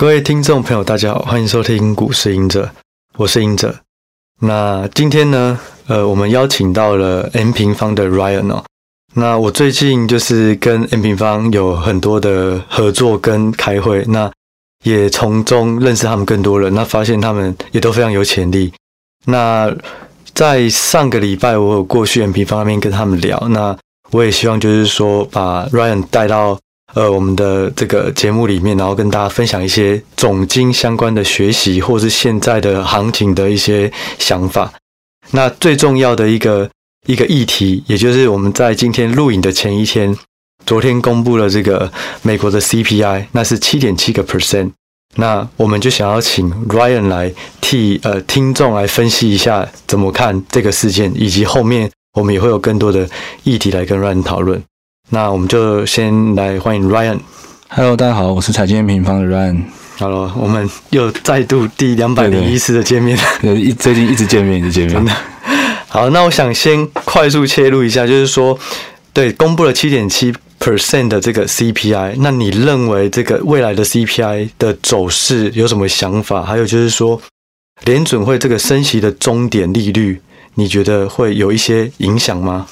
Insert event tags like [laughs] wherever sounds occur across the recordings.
各位听众朋友，大家好，欢迎收听股市隐者，我是隐者。那今天呢，呃，我们邀请到了 M 平方的 Ryan 哦。那我最近就是跟 M 平方有很多的合作跟开会，那也从中认识他们更多人，那发现他们也都非常有潜力。那在上个礼拜，我有过去 M 平方那边跟他们聊，那我也希望就是说把 Ryan 带到。呃，我们的这个节目里面，然后跟大家分享一些总经相关的学习，或是现在的行情的一些想法。那最重要的一个一个议题，也就是我们在今天录影的前一天，昨天公布了这个美国的 CPI，那是七点七个 percent。那我们就想要请 Ryan 来替呃听众来分析一下怎么看这个事件，以及后面我们也会有更多的议题来跟 Ryan 讨论。那我们就先来欢迎 Ryan。Hello，大家好，我是财经平方的 Ryan。Hello，我们又再度第两百零一次的见面。对，一最近一直见面，一直见面。真的。好，那我想先快速切入一下，就是说，对，公布了七点七 percent 的这个 CPI，那你认为这个未来的 CPI 的走势有什么想法？还有就是说，联准会这个升息的终点利率，你觉得会有一些影响吗？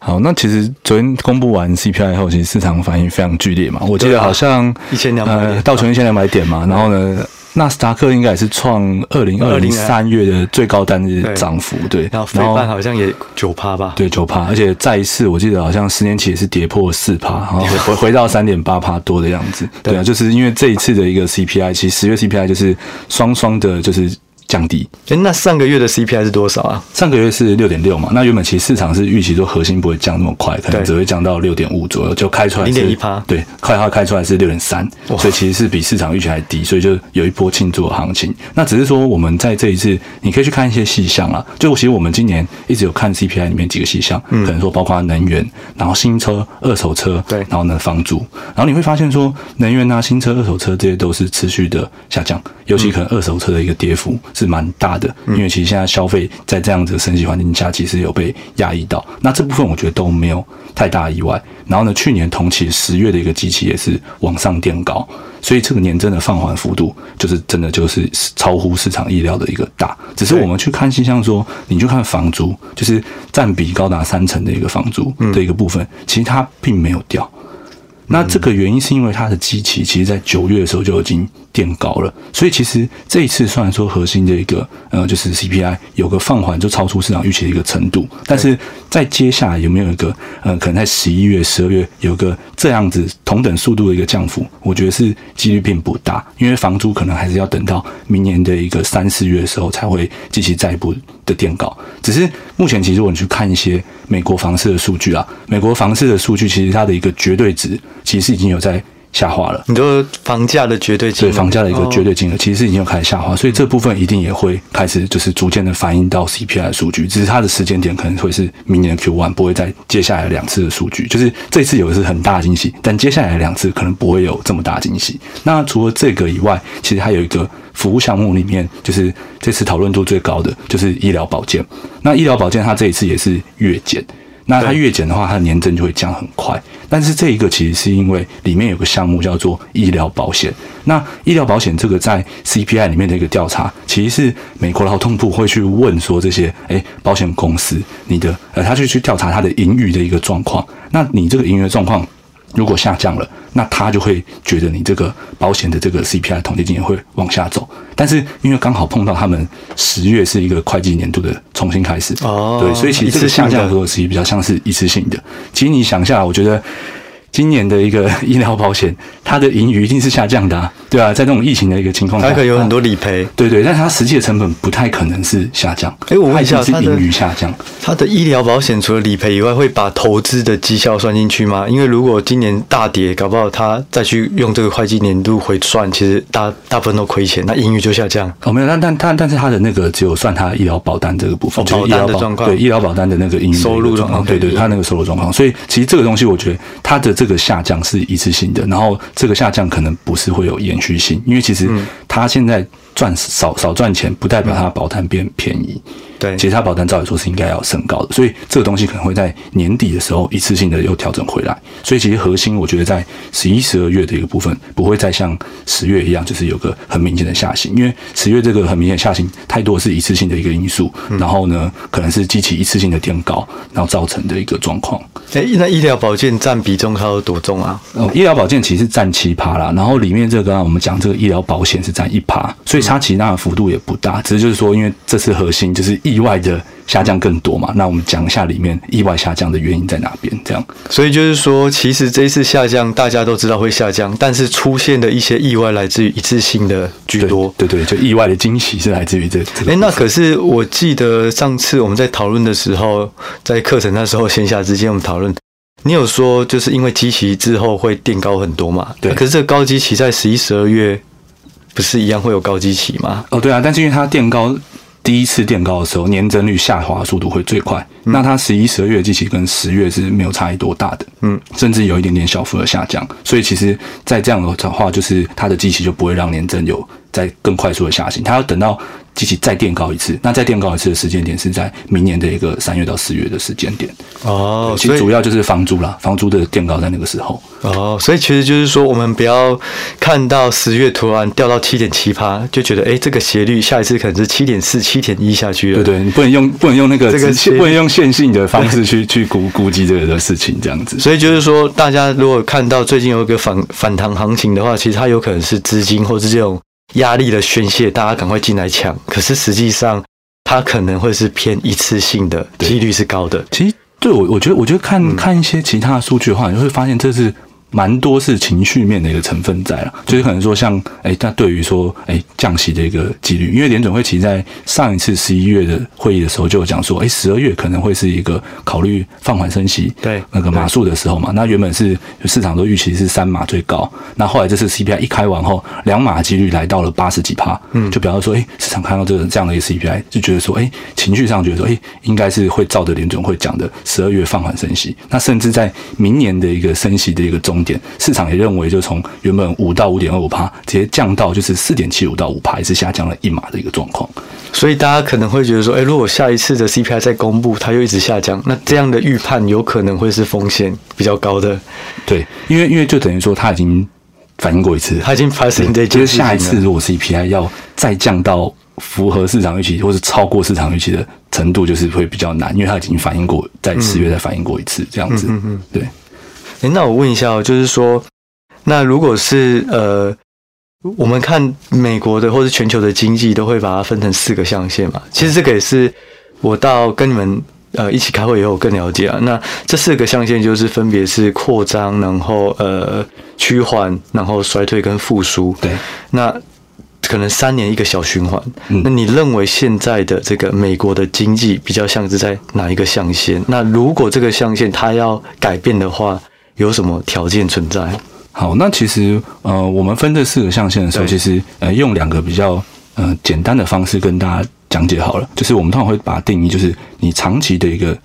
好，那其实昨天公布完 CPI 以后，其实市场反应非常剧烈嘛。我记得好像一千两百，道琼一千两百点嘛。然后呢，纳斯达克应该也是创二零二零三月的最高单日涨幅。对，然后费半好像也九趴吧？对，九趴。而且再一次，我记得好像十年期也是跌破四趴，然后 [laughs] 回回到三点八趴多的样子。对啊，就是因为这一次的一个 CPI，其实十月 CPI 就是双双的，就是。降低，哎，那上个月的 CPI 是多少啊？上个月是六点六嘛。那原本其实市场是预期说核心不会降那么快，可能只会降到六点五左右，就开出来零点一趴。对，快它开出来是六点三，所以其实是比市场预期还低，所以就有一波庆祝的行情。那只是说我们在这一次，你可以去看一些细项啊。就其实我们今年一直有看 CPI 里面几个细项，可能说包括能源，然后新车、二手车，对，然后呢房租，然后你会发现说能源啊、新车、二手车这些都是持续的下降，尤其可能二手车的一个跌幅。是蛮大的，因为其实现在消费在这样子的升息环境下，其实有被压抑到。那这部分我觉得都没有太大意外。然后呢，去年同期十月的一个机器也是往上垫高，所以这个年真的放缓幅度，就是真的就是超乎市场意料的一个大。只是我们去看，像说你去看房租，就是占比高达三成的一个房租的一个部分，其实它并没有掉。那这个原因是因为它的机器其实，在九月的时候就已经垫高了，所以其实这一次虽然说核心的一个呃，就是 CPI 有个放缓，就超出市场预期的一个程度，但是在接下来有没有一个呃，可能在十一月、十二月有个这样子同等速度的一个降幅，我觉得是几率并不大，因为房租可能还是要等到明年的一个三四月的时候才会进行再一步的垫高。只是目前其实我们去看一些美国房市的数据啊，美国房市的数据其实它的一个绝对值。其实已经有在下滑了。你说房价的绝对金额，对房价的一个绝对金额，其实已经有开始下滑，所以这部分一定也会开始就是逐渐的反映到 CPI 的数据，只是它的时间点可能会是明年的 Q1，不会在接下来两次的数据。就是这次有的是很大惊喜，但接下来两次可能不会有这么大惊喜。那除了这个以外，其实还有一个服务项目里面，就是这次讨论度最高的就是医疗保健。那医疗保健它这一次也是月减。那它月减的话，它的年增就会降很快。但是这一个其实是因为里面有个项目叫做医疗保险。那医疗保险这个在 CPI 里面的一个调查，其实是美国劳动部会去问说这些诶保险公司，你的呃，他就去调查它的盈余的一个状况。那你这个盈余状况。如果下降了，那他就会觉得你这个保险的这个 CPI 统计今年会往下走。但是因为刚好碰到他们十月是一个会计年度的重新开始，哦，对，所以其实这个下降的时候其实比较像是一次性的。其实你想一下，我觉得。今年的一个 [laughs] 医疗保险，它的盈余一定是下降的，啊，对啊，在这种疫情的一个情况下，它可以有很多理赔，对对，但它实际的成本不太可能是下降。哎，我问一下，是盈余下降，它的医疗保险除了理赔以外，会把投资的绩效算进去吗？因为如果今年大跌，搞不好它再去用这个会计年度回算，其实大大部分都亏钱，那盈余就下降。哦，没有，但但但但是它的那个只有算它医疗保单这个部分，哦，保单的状况，对医疗保单的那个盈余收入状况，对对，它那个收入状况。所以其实这个东西，我觉得它的这个下降是。一次性的，然后这个下降可能不是会有延续性，因为其实他现在赚少少赚钱，不代表他保单变便宜。对，其实它保单照理说是应该要升高的，所以这个东西可能会在年底的时候一次性的又调整回来。所以其实核心我觉得在十一、十二月的一个部分不会再像十月一样，就是有个很明显的下行，因为十月这个很明显下行太多是一次性的一个因素，然后呢可能是激起一次性的垫高，然后造成的一个状况。哎，那医疗保健占比重它有多重啊？哦，医疗保健其实占七趴啦，然后里面这个刚刚我们讲这个医疗保险是占一趴，所以它其他的幅度也不大，只是就是说因为这次核心就是意外的。下降更多嘛？那我们讲一下里面意外下降的原因在哪边？这样，所以就是说，其实这一次下降，大家都知道会下降，但是出现的一些意外来自于一次性的居多。对对，对，就意外的惊喜是来自于这。哎、欸，那可是我记得上次我们在讨论的时候，在课程那时候闲暇之间我们讨论，你有说就是因为基期之后会垫高很多嘛？对。可是这个高基期在十一、十二月不是一样会有高基期吗？哦，对啊，但是因为它垫高。第一次垫高的时候，年增率下滑速度会最快。嗯、那它十一、十二月季期跟十月是没有差异多大的，嗯，甚至有一点点小幅的下降。所以其实，在这样的话，就是它的季期就不会让年增有再更快速的下行。它要等到。机器再垫高一次，那再垫高一次的时间点是在明年的一个三月到四月的时间点。哦，其实主要就是房租啦，房租的垫高在那个时候。哦，所以其实就是说，我们不要看到十月突然掉到七点七趴，就觉得哎、欸，这个斜率下一次可能是七点四、七点一下去了。对对，你不能用不能用那个这个不能用线性的方式去去估估计这个的事情，这样子。[laughs] 所以就是说，大家如果看到最近有一个反反弹行情的话，其实它有可能是资金或是这种。压力的宣泄，大家赶快进来抢。可是实际上，它可能会是偏一次性的，几率是高的。其实，对我，我觉得，我觉得看看一些其他的数据的话，你会发现这是。蛮多是情绪面的一个成分在了，就是可能说像哎，他对于说哎降息的一个几率，因为联准会其实在上一次十一月的会议的时候就有讲说，哎，十二月可能会是一个考虑放缓升息对那个码数的时候嘛。那原本是市场都预期是三码最高，那后来这次 CPI 一开完后，两码几率来到了八十几趴，嗯，就表示说，哎，市场看到这个这样的一个 CPI，就觉得说，哎，情绪上觉得说，哎，应该是会照着联准会讲的十二月放缓升息，那甚至在明年的一个升息的一个中。点市场也认为，就从原本五到五点二五趴，直接降到就是四点七五到五趴，也是下降了一码的一个状况。所以大家可能会觉得说，哎，如果下一次的 CPI 再公布，它又一直下降，那这样的预判有可能会是风险比较高的。对，因为因为就等于说，它已经反映过一次，它已经发生这件事情了。下一次如果 CPI 要再降到符合市场预期，或是超过市场预期的程度，就是会比较难，因为它已经反映过，在十月再反映过一次，这样子。嗯嗯，对。哎，那我问一下哦，就是说，那如果是呃，我们看美国的或是全球的经济，都会把它分成四个象限嘛？其实这个也是我到跟你们呃一起开会以后更了解啊。那这四个象限就是分别是扩张，然后呃趋缓，然后衰退跟复苏。对，那可能三年一个小循环。嗯。那你认为现在的这个美国的经济比较像是在哪一个象限？那如果这个象限它要改变的话，有什么条件存在？好，那其实呃，我们分这四个象限的时候，其实呃，用两个比较呃简单的方式跟大家讲解好了。就是我们通常会把定义，就是你长期的一个。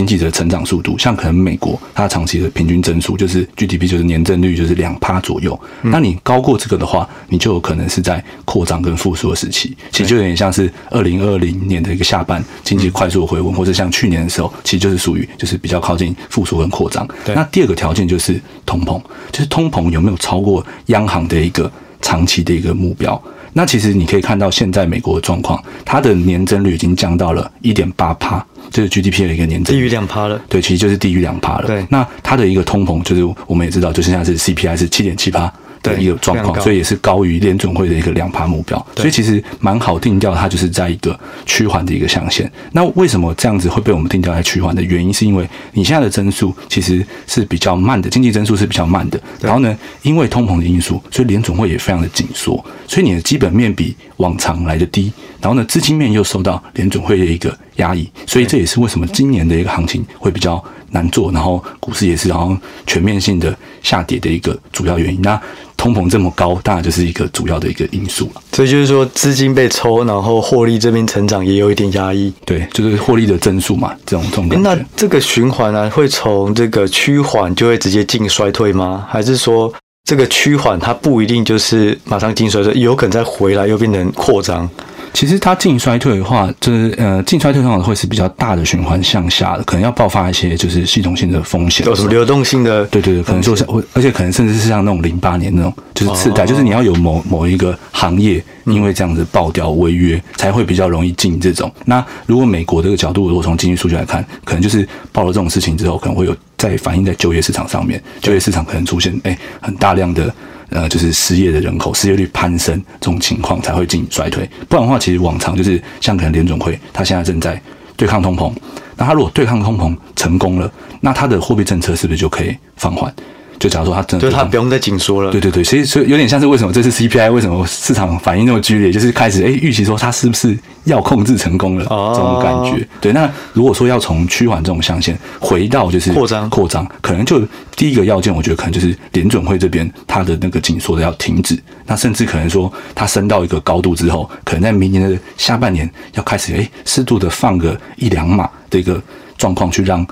经济的成长速度，像可能美国它长期的平均增速就是 GDP 就是年增率就是两趴左右。那你高过这个的话，你就有可能是在扩张跟复苏的时期。其实就有点像是二零二零年的一个下半经济快速回温，或者像去年的时候，其实就是属于就是比较靠近复苏跟扩张。那第二个条件就是通膨，就是通膨有没有超过央行的一个长期的一个目标？那其实你可以看到现在美国的状况，它的年增率已经降到了一点八帕。这是 GDP 的一个年增，低于两趴了。对，其实就是低于两趴了。对，那它的一个通膨，就是我们也知道，就现在是 CPI 是七点七趴的一个状况，所以也是高于联准会的一个两趴目标。所以其实蛮好定调，它就是在一个趋缓的一个象限。那为什么这样子会被我们定调在趋缓的原因，是因为你现在的增速其实是比较慢的，经济增速是比较慢的。然后呢，因为通膨的因素，所以联准会也非常的紧缩，所以你的基本面比往常来的低。然后呢，资金面又受到联准会的一个压抑，所以这也是为什么今年的一个行情会比较难做，然后股市也是然后全面性的下跌的一个主要原因。那通膨这么高，当然就是一个主要的一个因素了。所以就是说，资金被抽，然后获利这边成长也有一点压抑。对，就是获利的增速嘛，这种这种感觉。那这个循环呢，会从这个趋缓就会直接进衰退吗？还是说这个趋缓它不一定就是马上进衰退，有可能再回来又变成扩张？其实它进衰退的话，就是呃，进衰退通常会是比较大的循环向下的，可能要爆发一些就是系统性的风险，有什么流动性的？对对对，可能说像，而且可能甚至是像那种零八年那种，就是次贷，就是你要有某某一个行业因为这样子爆掉违约，才会比较容易进这种。那如果美国这个角度，如果从经济数据来看，可能就是爆了这种事情之后，可能会有再反映在就业市场上面，就业市场可能出现哎很大量的。呃，就是失业的人口，失业率攀升这种情况才会进行衰退。不然的话，其实往常就是像可能联总会，他现在正在对抗通膨。那他如果对抗通膨成功了，那他的货币政策是不是就可以放缓？就假如说它真的，就它不用再紧缩了。对对对，所以所以有点像是为什么这次 CPI 为什么市场反应那么剧烈，就是开始哎预期说它是不是要控制成功了这种感觉。对，那如果说要从趋缓这种象限回到就是扩张扩张，可能就第一个要件，我觉得可能就是联准会这边它的那个紧缩的要停止。那甚至可能说它升到一个高度之后，可能在明年的下半年要开始哎适度的放个一两码的一个状况，去让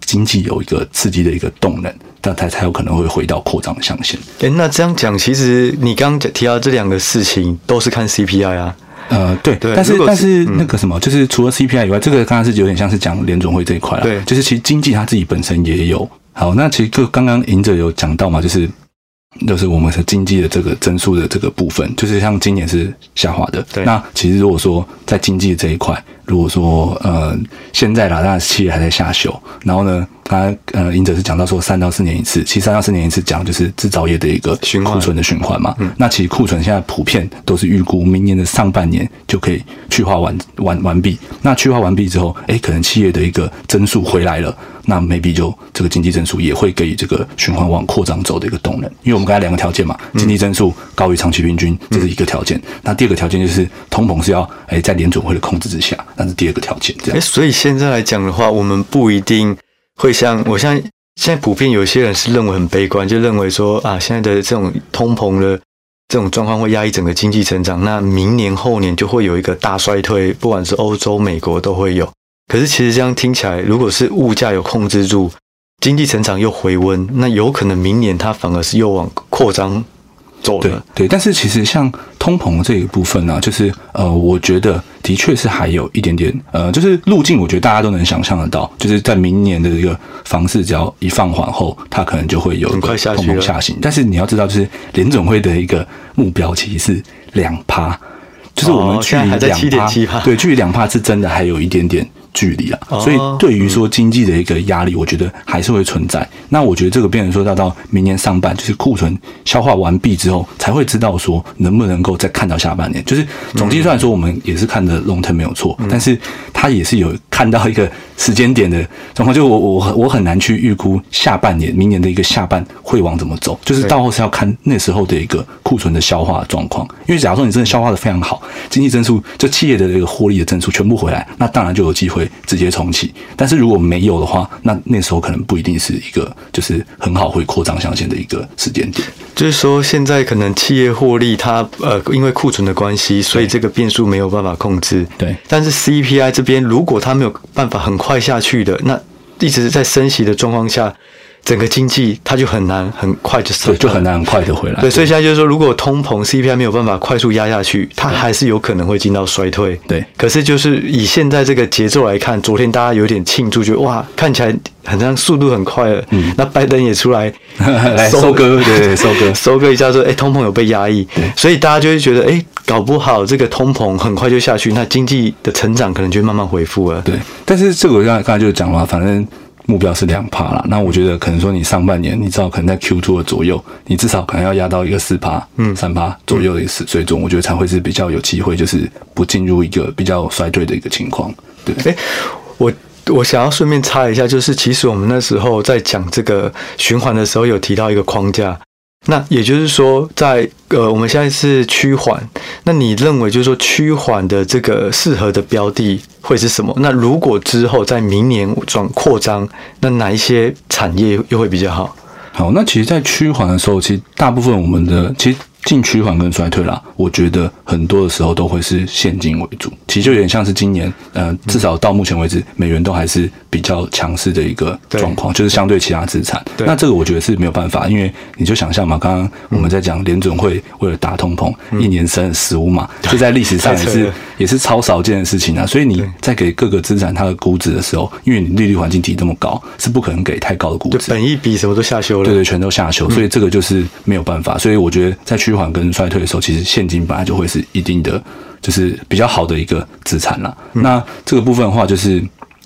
经济有一个刺激的一个动能。但它才有可能会回到扩张的象限。哎，那这样讲，其实你刚刚提到这两个事情都是看 CPI 啊。呃，对，对。但是但是那个什么，就是除了 CPI 以外，这个刚刚是有点像是讲联总会这一块了。对，就是其实经济它自己本身也有。好，那其实就刚刚赢者有讲到嘛，就是就是我们的经济的这个增速的这个部分，就是像今年是下滑的。对。那其实如果说在经济这一块，如果说呃现在啦，当然企业还在下修，然后呢？他呃，隐者是讲到说三到四年一次，其实三到四年一次讲就是制造业的一个库存的循环嘛。嗯、那其实库存现在普遍都是预估明年的上半年就可以去化完完完毕。那去化完毕之后，哎，可能企业的一个增速回来了，那 maybe 就这个经济增速也会给予这个循环往扩张走的一个动能。因为我们刚才两个条件嘛，经济增速高于长期平均，这是一个条件。嗯、那第二个条件就是通膨是要哎在联准会的控制之下，那是第二个条件。这样。所以现在来讲的话，我们不一定。会像我像现在普遍有些人是认为很悲观，就认为说啊，现在的这种通膨的这种状况会压抑整个经济成长，那明年后年就会有一个大衰退，不管是欧洲、美国都会有。可是其实这样听起来，如果是物价有控制住，经济成长又回温，那有可能明年它反而是又往扩张。走对对，但是其实像通膨这一部分呢、啊，就是呃，我觉得的确是还有一点点呃，就是路径，我觉得大家都能想象得到，就是在明年的一个房市只要一放缓后，它可能就会有一个通膨下行。但是你要知道，就是联总会的一个目标其实是两趴，就是我们距离两趴，对，距离两趴是真的还有一点点。距离啊，所以对于说经济的一个压力，我觉得还是会存在。那我觉得这个变成说要到明年上半，就是库存消化完毕之后，才会知道说能不能够再看到下半年。就是总计算说，我们也是看的 long term 没有错，但是它也是有看到一个时间点的状况。就我我我很难去预估下半年明年的一个下半会往怎么走，就是到后是要看那时候的一个库存的消化状况。因为假如说你真的消化的非常好，经济增速就企业的这个获利的增速全部回来，那当然就有机会。直接重启，但是如果没有的话，那那时候可能不一定是一个就是很好会扩张象限的一个时间点。就是说，现在可能企业获利它呃，因为库存的关系，所以这个变数没有办法控制。对，但是 CPI 这边如果它没有办法很快坏下去的，那一直在升息的状况下。整个经济它就很难很快就收，就很难很快的回来。对，所以现在就是说，如果通膨 CPI 没有办法快速压下去，它还是有可能会进到衰退。对，可是就是以现在这个节奏来看，昨天大家有点庆祝，觉得哇，看起来好像速度很快了。嗯，那拜登也出来 [laughs] 收割，对对，收割，[laughs] 收割一下说，哎，通膨有被压抑。所以大家就会觉得，哎，搞不好这个通膨很快就下去，那经济的成长可能就会慢慢恢复了。对，但是这个我刚才刚才就讲了，反正。目标是两趴啦，那我觉得可能说你上半年，你知道可能在 Q two 的左右，你至少可能要压到一个四趴，嗯，三趴左右的一个水准，我觉得才会是比较有机会，就是不进入一个比较衰退的一个情况。对，哎、欸，我我想要顺便插一下，就是其实我们那时候在讲这个循环的时候，有提到一个框架。那也就是说，在呃，我们现在是趋缓。那你认为，就是说趋缓的这个适合的标的会是什么？那如果之后在明年转扩张，那哪一些产业又会比较好？好，那其实，在趋缓的时候，其实大部分我们的其实。进趋缓跟衰退啦，我觉得很多的时候都会是现金为主。其实就有点像是今年，呃，至少到目前为止，美元都还是比较强势的一个状况，就是相对其他资产。那这个我觉得是没有办法，因为你就想象嘛，刚刚我们在讲联准会为了打通膨，一年升十五码，这在历史上也是也是超少见的事情啊。所以你在给各个资产它的估值的时候，因为你利率环境提这么高，是不可能给太高的估值。本一比什么都下修了，对对，全都下修，所以这个就是没有办法。所以我觉得在趋缓跟衰退的时候，其实现金本来就会是一定的，就是比较好的一个资产了。那这个部分的话，就是。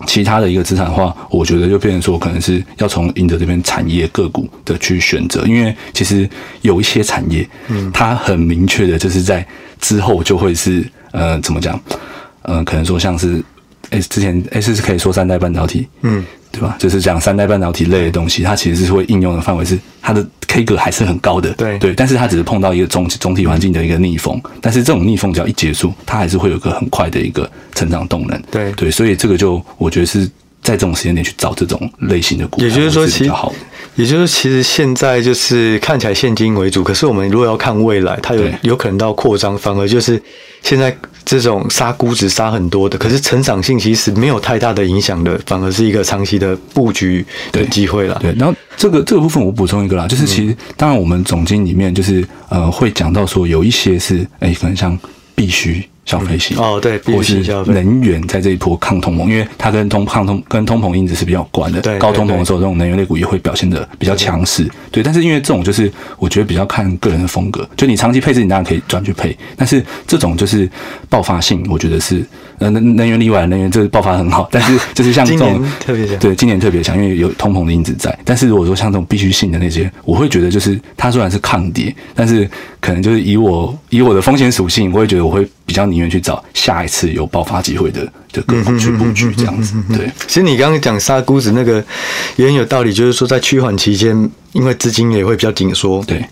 其他的一个资产的话，我觉得就变成说，可能是要从赢者这边产业个股的去选择，因为其实有一些产业，嗯，它很明确的就是在之后就会是，呃，怎么讲，呃，可能说像是，哎，之前哎是可以说三代半导体，嗯。对吧？就是讲三代半导体类的东西，它其实是会应用的范围是它的 K 格还是很高的。对对，但是它只是碰到一个总总体环境的一个逆风，但是这种逆风只要一结束，它还是会有一个很快的一个成长动能。对对，所以这个就我觉得是在这种时间点去找这种类型的股票，也就是说，其实也就是其实现在就是看起来现金为主，可是我们如果要看未来，它有有可能到扩张，反而就是现在。这种杀估值杀很多的，可是成长性其实没有太大的影响的，反而是一个长期的布局的机会了。对，然后这个这个部分我补充一个啦，就是其实当然我们总经里面就是呃会讲到说有一些是哎可能像必须。消费型哦，对，或是能源在这一波抗通膨，因为它跟通抗通跟通膨因子是比较有关的。对，高通膨的时候，这种能源类股也会表现的比较强势。对，但是因为这种就是我觉得比较看个人的风格，就你长期配置，你当然可以转去配，但是这种就是爆发性，我觉得是呃能能源例外，能源这个爆发很好，但是 [laughs] 就是像这种特别强，对，今年特别强，因为有通膨的因子在。但是如果说像这种必须性的那些，我会觉得就是它虽然是抗跌，但是可能就是以我以我的风险属性，我会觉得我会。比较宁愿去找下一次有爆发机会的的个股去布局这样子。对，其实你刚刚讲杀估值那个也很有道理，就是说在趋缓期间，因为资金也会比较紧缩。对，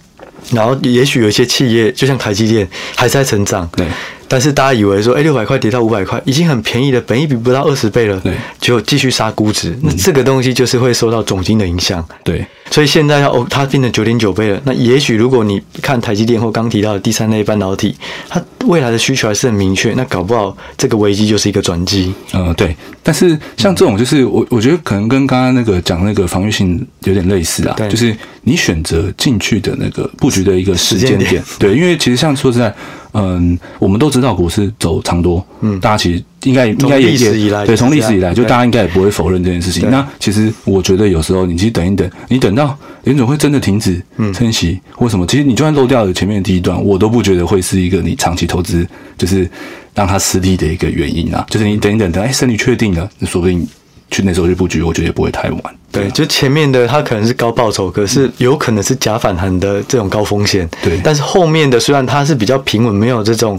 然后也许有一些企业，就像台积电还在成长。对。但是大家以为说，哎，六百块跌到五百块，已经很便宜了，本益比不到二十倍了，对，就继续杀估值，那这个东西就是会受到总经的影响，对。所以现在要哦，它变成九点九倍了。那也许如果你看台积电或刚提到的第三类半导体，它未来的需求还是很明确，那搞不好这个危机就是一个转机。嗯，对。但是像这种，就是我我觉得可能跟刚刚那个讲那个防御性有点类似啊，对，就是你选择进去的那个布局的一个时间点，对，因为其实像说实在。嗯，我们都知道股市走长多，嗯，大家其实应该应该也也对，从历史以来，就大家应该也不会否认这件事情。那其实我觉得有时候你其实等一等，你等到联总会真的停止升息或什么，其实你就算漏掉了前面的第一段，我都不觉得会是一个你长期投资就是让它失利的一个原因啊。就是你等一等，等哎胜率确定了，那说不定。去那时候去布局，我觉得也不会太晚。对，就前面的它可能是高报酬，可是有可能是假反弹的这种高风险。对，但是后面的虽然它是比较平稳，没有这种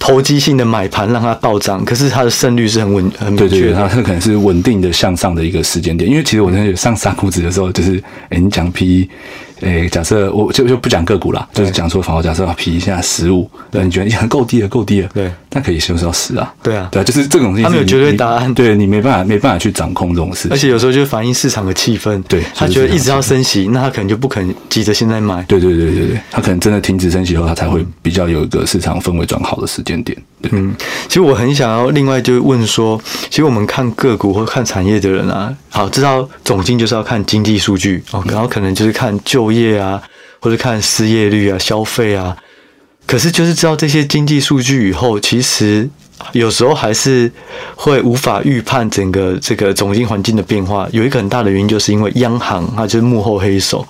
投机性的买盘让它暴涨，可是它的胜率是很稳很明确的。对对，它它可能是稳定的向上的一个时间点。因为其实我那有上杀估值的时候，就是哎，你讲 PE。诶、欸，假设我就就不讲个股啦，就是讲说，反而假设要批一下十五，对，你觉得已经够低了，够低了，对，那可以修饰到十啊，对啊，对啊，就是这种东西，他没有绝对答案，对你没办法，没办法去掌控这种事情，而且有时候就反映市场的气氛，对，他觉得一直要升息，那他可能就不肯急着现在买，对对对对对，他可能真的停止升息后，他才会比较有一个市场氛围转好的时间点。对，嗯，其实我很想要另外就问说，其实我们看个股或看产业的人啊，好，知道总经就是要看经济数据哦，然后可能就是看就业啊，或者看失业率啊、消费啊。可是就是知道这些经济数据以后，其实有时候还是会无法预判整个这个总经环境的变化。有一个很大的原因，就是因为央行它就是幕后黑手。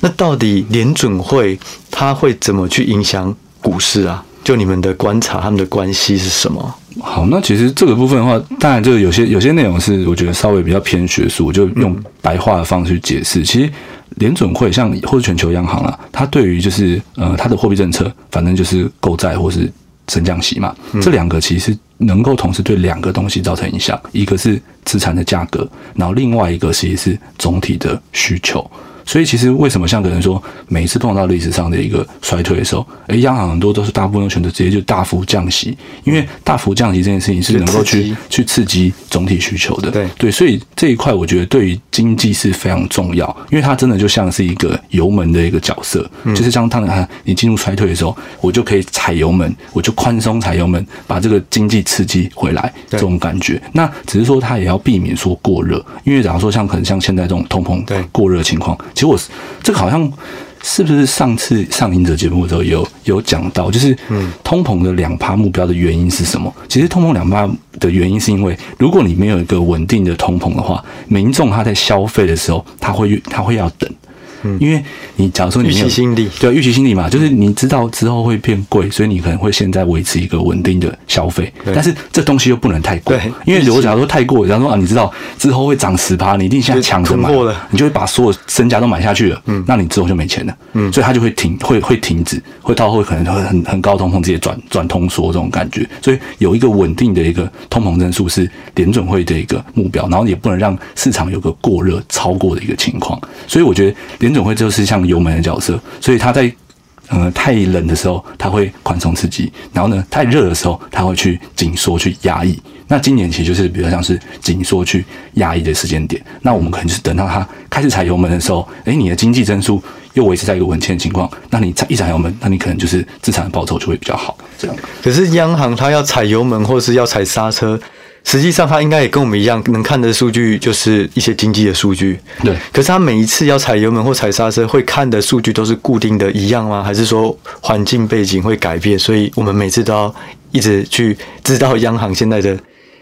那到底联准会它会怎么去影响股市啊？就你们的观察，他们的关系是什么？好，那其实这个部分的话，当然这个有些有些内容是我觉得稍微比较偏学术，我就用白话的方式去解释。其实联准会像或者全球央行啦，它对于就是呃它的货币政策，反正就是购债或是升降息嘛，这两个其实能够同时对两个东西造成影响，一个是资产的价格，然后另外一个其实是总体的需求。所以其实为什么像可能说每一次碰到历史上的一个衰退的时候，诶，央行很多都是大部分都选择直接就大幅降息，因为大幅降息这件事情是能够去去刺激总体需求的。对对，所以这一块我觉得对于经济是非常重要，因为它真的就像是一个油门的一个角色，就是像当然你进入衰退的时候，我就可以踩油门，我就宽松踩油门，把这个经济刺激回来这种感觉。那只是说它也要避免说过热，因为假如说像可能像现在这种通膨过热情况。其实我这个好像是不是上次上赢者节目的时候有有讲到，就是嗯，通膨的两趴目标的原因是什么？其实通膨两趴的原因是因为，如果你没有一个稳定的通膨的话，民众他在消费的时候，他会他会要等。嗯，因为你假如说你预期心理，对预期心理嘛，就是你知道之后会变贵，所以你可能会现在维持一个稳定的消费。但是这东西又不能太贵，因为如果假如说太过，假如说啊，你知道之后会涨十趴，你一定现在抢着买，你就会把所有身家都买下去了。嗯，那你之后就没钱了。嗯，所以它就会停，会会停止，会到会可能会很很高通膨直接转转通缩这种感觉。所以有一个稳定的一个通膨增速是联准会的一个目标，然后也不能让市场有个过热超过的一个情况。所以我觉得。联准会就是像油门的角色，所以它在呃太冷的时候，它会宽松刺激；然后呢，太热的时候，它会去紧缩去压抑。那今年其实就是比较像是紧缩去压抑的时间点。那我们可能就是等到它开始踩油门的时候，诶，你的经济增速又维持在一个稳健的情况，那你踩一踩油门，那你可能就是资产的报酬就会比较好。这样。可是央行它要踩油门，或是要踩刹车？实际上，他应该也跟我们一样，能看的数据就是一些经济的数据。对。可是他每一次要踩油门或踩刹车，会看的数据都是固定的一样吗？还是说环境背景会改变？所以我们每次都要一直去知道央行现在的。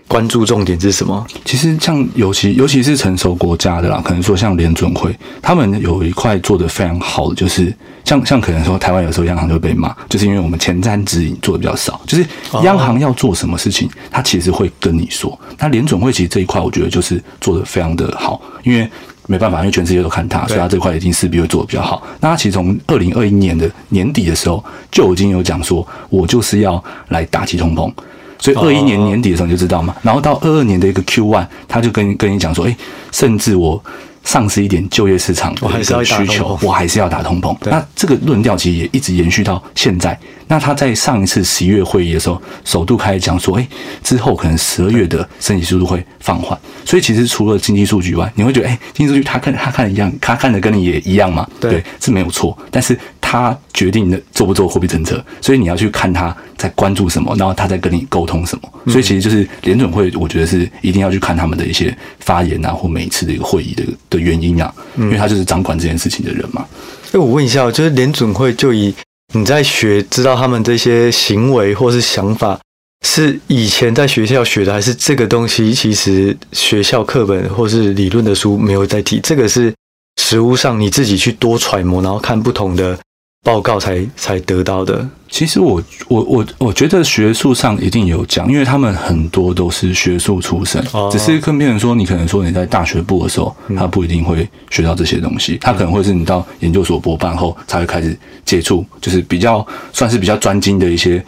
关注重点是什么？其实像尤其尤其是成熟国家的啦，可能说像联准会，他们有一块做得非常好的，就是像像可能说台湾有时候央行就会被骂，就是因为我们前瞻指引做的比较少，就是央行要做什么事情，他其实会跟你说。那联准会其实这一块，我觉得就是做的非常的好，因为没办法，因为全世界都看他，所以他这块已经势必会做的比较好。那他其实从二零二一年的年底的时候就已经有讲说，我就是要来打击通膨。所以二一年年底的时候你就知道嘛，然后到二二年的一个 Q one，他就跟跟你讲说，哎，甚至我丧失一点就业市场的一个需求，我还是要打通膨。那这个论调其实也一直延续到现在。那他在上一次十一月会议的时候，首度开始讲说，哎，之后可能十二月的升息速度会放缓。所以其实除了经济数据外，你会觉得，哎，经济数据他看他看的一样，他看的跟你也一样嘛？对，是没有错。但是他决定的做不做货币政策，所以你要去看他在关注什么，然后他在跟你沟通什么。所以其实就是联准会，我觉得是一定要去看他们的一些发言啊，或每一次的一个会议的的原因啊，因为他就是掌管这件事情的人嘛。哎，我问一下，就是联准会就以。你在学，知道他们这些行为或是想法，是以前在学校学的，还是这个东西其实学校课本或是理论的书没有在提？这个是实物上你自己去多揣摩，然后看不同的。报告才才得到的。其实我我我我觉得学术上一定有讲，因为他们很多都是学术出身，只是跟别人说，你可能说你在大学部的时候，他不一定会学到这些东西，他可能会是你到研究所博班后才会开始接触，就是比较算是比较专精的一些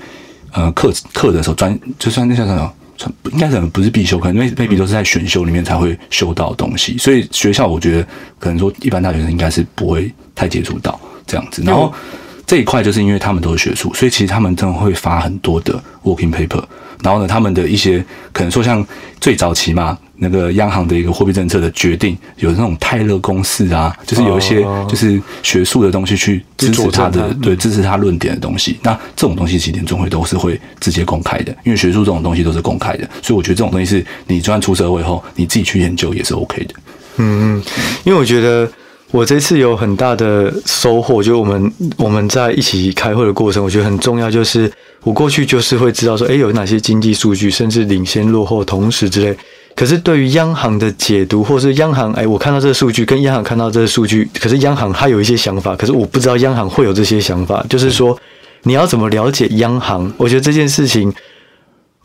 呃课课的时候专，就算那叫什么，应该可能不是必修，可能 maybe 都是在选修里面才会修到的东西，所以学校我觉得可能说一般大学生应该是不会太接触到。这样子，然后这一块就是因为他们都是学术，所以其实他们真的会发很多的 working paper。然后呢，他们的一些可能说像最早期嘛，那个央行的一个货币政策的决定，有那种泰勒公式啊，就是有一些就是学术的东西去支持他的，对，支持他论点的东西。那这种东西其实联准会都是会直接公开的，因为学术这种东西都是公开的，所以我觉得这种东西是你就算出社会后，你自己去研究也是 OK 的。嗯嗯，因为我觉得。我这次有很大的收获，就我们我们在一起开会的过程，我觉得很重要。就是我过去就是会知道说，诶，有哪些经济数据，甚至领先、落后、同时之类。可是对于央行的解读，或是央行，诶，我看到这个数据，跟央行看到这个数据，可是央行它有一些想法，可是我不知道央行会有这些想法。就是说，你要怎么了解央行？我觉得这件事情，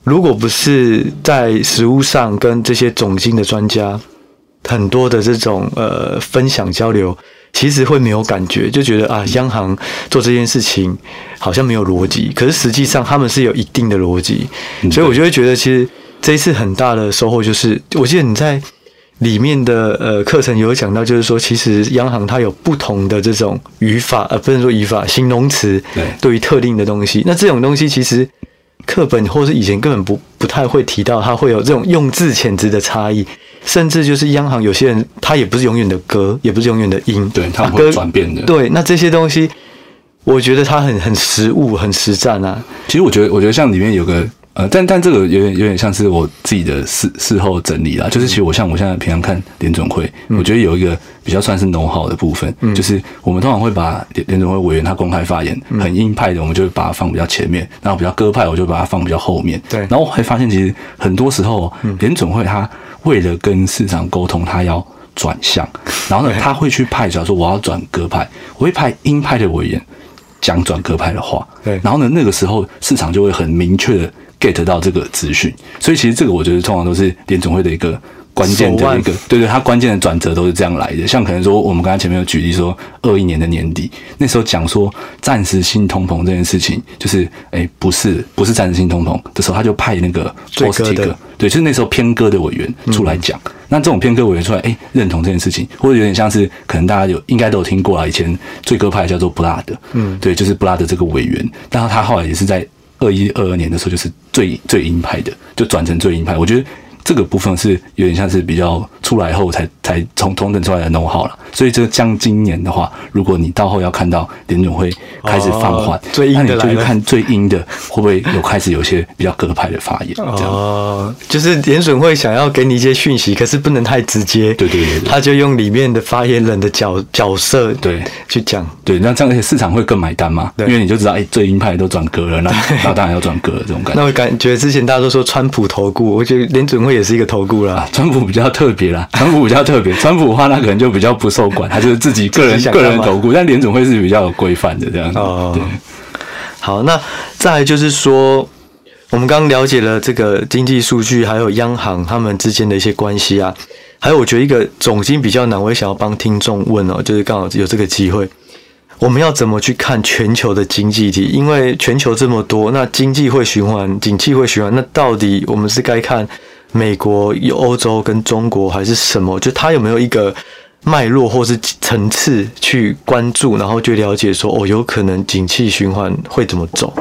如果不是在实务上跟这些总经的专家。很多的这种呃分享交流，其实会没有感觉，就觉得啊，央行做这件事情好像没有逻辑。可是实际上他们是有一定的逻辑，所以我就会觉得，其实这一次很大的收获就是，我记得你在里面的呃课程有讲到，就是说，其实央行它有不同的这种语法，呃，不能说语法，形容词，对，对于特定的东西，那这种东西其实课本或是以前根本不不太会提到，它会有这种用字遣词的差异。甚至就是央行有些人，他也不是永远的歌，也不是永远的音，对，他会转变的。对，那这些东西，我觉得他很很实务，很实战啊。其实我觉得，我觉得像里面有个呃，但但这个有点有点像是我自己的事事后整理啦，就是其实我像我现在平常看联准会，嗯、我觉得有一个比较算是 know how 的部分，嗯、就是我们通常会把联联准会委员他公开发言很鹰派的，我们就会把它放比较前面，然后比较鸽派，我就把它放比较后面。对，然后我会发现其实很多时候联准会他为了跟市场沟通，他要转向，然后呢，他会去派，假如说我要转鸽派，我会派鹰派的委员讲转鸽派的话，对，然后呢，那个时候市场就会很明确的。Get 到这个资讯，所以其实这个我觉得通常都是联总会的一个关键的一个，对对，它关键的转折都是这样来的。像可能说我们刚才前面有举例说，二一年的年底那时候讲说暂时性通膨这件事情，就是哎不是不是暂时性通膨的时候，他就派那个 Bostic，对，就是那时候偏鸽的委员出来讲。嗯、那这种偏科委员出来，哎认同这件事情，或者有点像是可能大家有应该都有听过啊，以前最鸽派叫做布拉德，嗯，对，就是布拉德这个委员，但是他后来也是在。二一二二年的时候，就是最最鹰派的，就转成最鹰派。我觉得这个部分是有点像是比较出来后才才从同等出来的 know how 了。所以这个像今年的话，如果你到后要看到联准会开始放缓，最鹰的，那你就去看最鹰的会不会有开始有些比较鸽派的发言。哦，就是联准会想要给你一些讯息，可是不能太直接。对对对，对，他就用里面的发言人的角角色对去讲。对，那这样而且市场会更买单嘛？对，因为你就知道，哎，最鹰派都转鸽了，那那当然要转鸽了这种感觉。那我感觉之前大家都说川普投顾，我觉得联准会也是一个投顾啦。川普比较特别啦，川普比较特别，川普的话那可能就比较不受。管他就是自己个人 [laughs] 个人投顾，但联总会是比较有规范的这样子。哦，好，那再来就是说，我们刚刚了解了这个经济数据，还有央行他们之间的一些关系啊，还有我觉得一个总经比较难，我也想要帮听众问哦，就是刚好有这个机会，我们要怎么去看全球的经济体？因为全球这么多，那经济会循环，景气会循环，那到底我们是该看美国、有欧洲跟中国，还是什么？就它有没有一个？脉络或是层次去关注，然后去了解说哦，有可能景气循环会怎么走？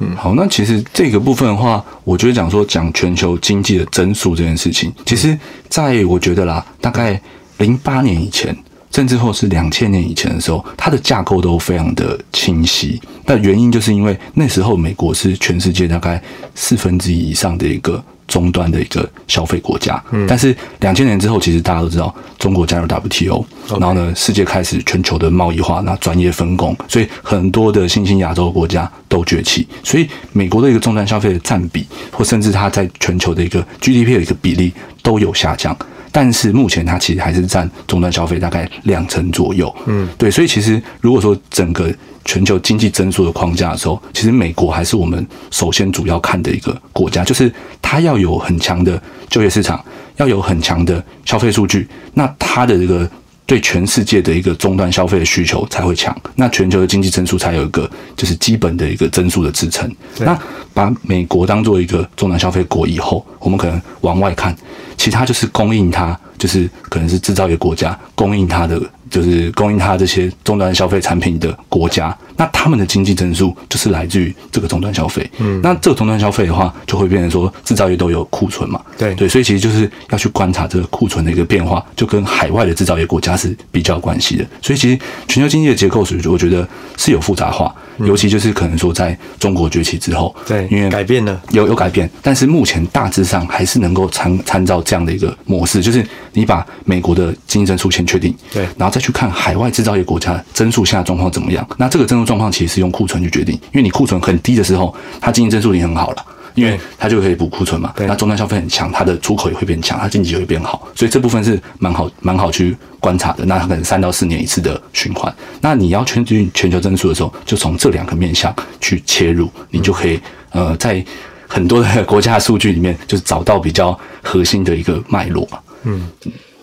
嗯，好，那其实这个部分的话，我觉得讲说讲全球经济的增速这件事情，其实在我觉得啦，大概零八年以前，甚至或是两千年以前的时候，它的架构都非常的清晰。那原因就是因为那时候美国是全世界大概四分之一以上的一个。终端的一个消费国家，嗯，但是两千年之后，其实大家都知道，中国加入 WTO，然后呢，世界开始全球的贸易化，那专业分工，所以很多的新兴亚洲国家都崛起，所以美国的一个终端消费的占比，或甚至它在全球的一个 GDP 的一个比例都有下降，但是目前它其实还是占终端消费大概两成左右，嗯，对，所以其实如果说整个全球经济增速的框架的时候，其实美国还是我们首先主要看的一个国家，就是它要有很强的就业市场，要有很强的消费数据，那它的这个对全世界的一个终端消费的需求才会强，那全球的经济增速才有一个就是基本的一个增速的支撑。那把美国当做一个终端消费国以后，我们可能往外看，其他就是供应它，就是可能是制造业国家供应它的。就是供应它这些终端消费产品的国家，那他们的经济增速就是来自于这个终端消费。嗯，那这个终端消费的话，就会变成说制造业都有库存嘛。对对，所以其实就是要去观察这个库存的一个变化，就跟海外的制造业国家是比较关系的。所以其实全球经济的结构，是我觉得是有复杂化，尤其就是可能说在中国崛起之后，对，因为改变了，有有改变，但是目前大致上还是能够参参照这样的一个模式，就是你把美国的经济增速先确定，对，然后再。去看海外制造业国家增速现在状况怎么样？那这个增速状况其实是用库存去决定，因为你库存很低的时候，它经济增速已经很好了，因为它就可以补库存嘛。那终端消费很强，它的出口也会变强，它经济也会变好，所以这部分是蛮好蛮好去观察的。那它可能三到四年一次的循环。那你要确定全球增速的时候，就从这两个面向去切入，你就可以呃在很多的国家数据里面，就是找到比较核心的一个脉络嘛。嗯。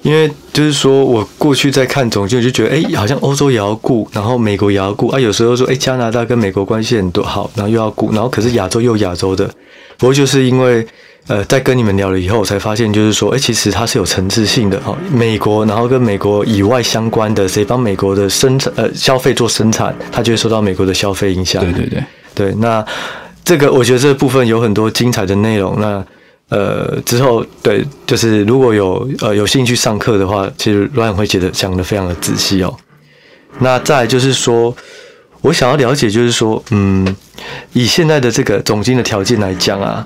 因为就是说，我过去在看总经，就觉得，哎，好像欧洲也要顾，然后美国也要顾啊。有时候说，哎，加拿大跟美国关系很多好，然后又要顾，然后可是亚洲又亚洲的。不过就是因为，呃，在跟你们聊了以后，我才发现，就是说，哎，其实它是有层次性的哈。美国，然后跟美国以外相关的，谁帮美国的生产呃消费做生产，它就会受到美国的消费影响。对对对对。那这个我觉得这部分有很多精彩的内容。那。呃，之后对，就是如果有呃有兴趣上课的话，其实罗会觉得讲的非常的仔细哦。那再就是说，我想要了解，就是说，嗯，以现在的这个总经的条件来讲啊，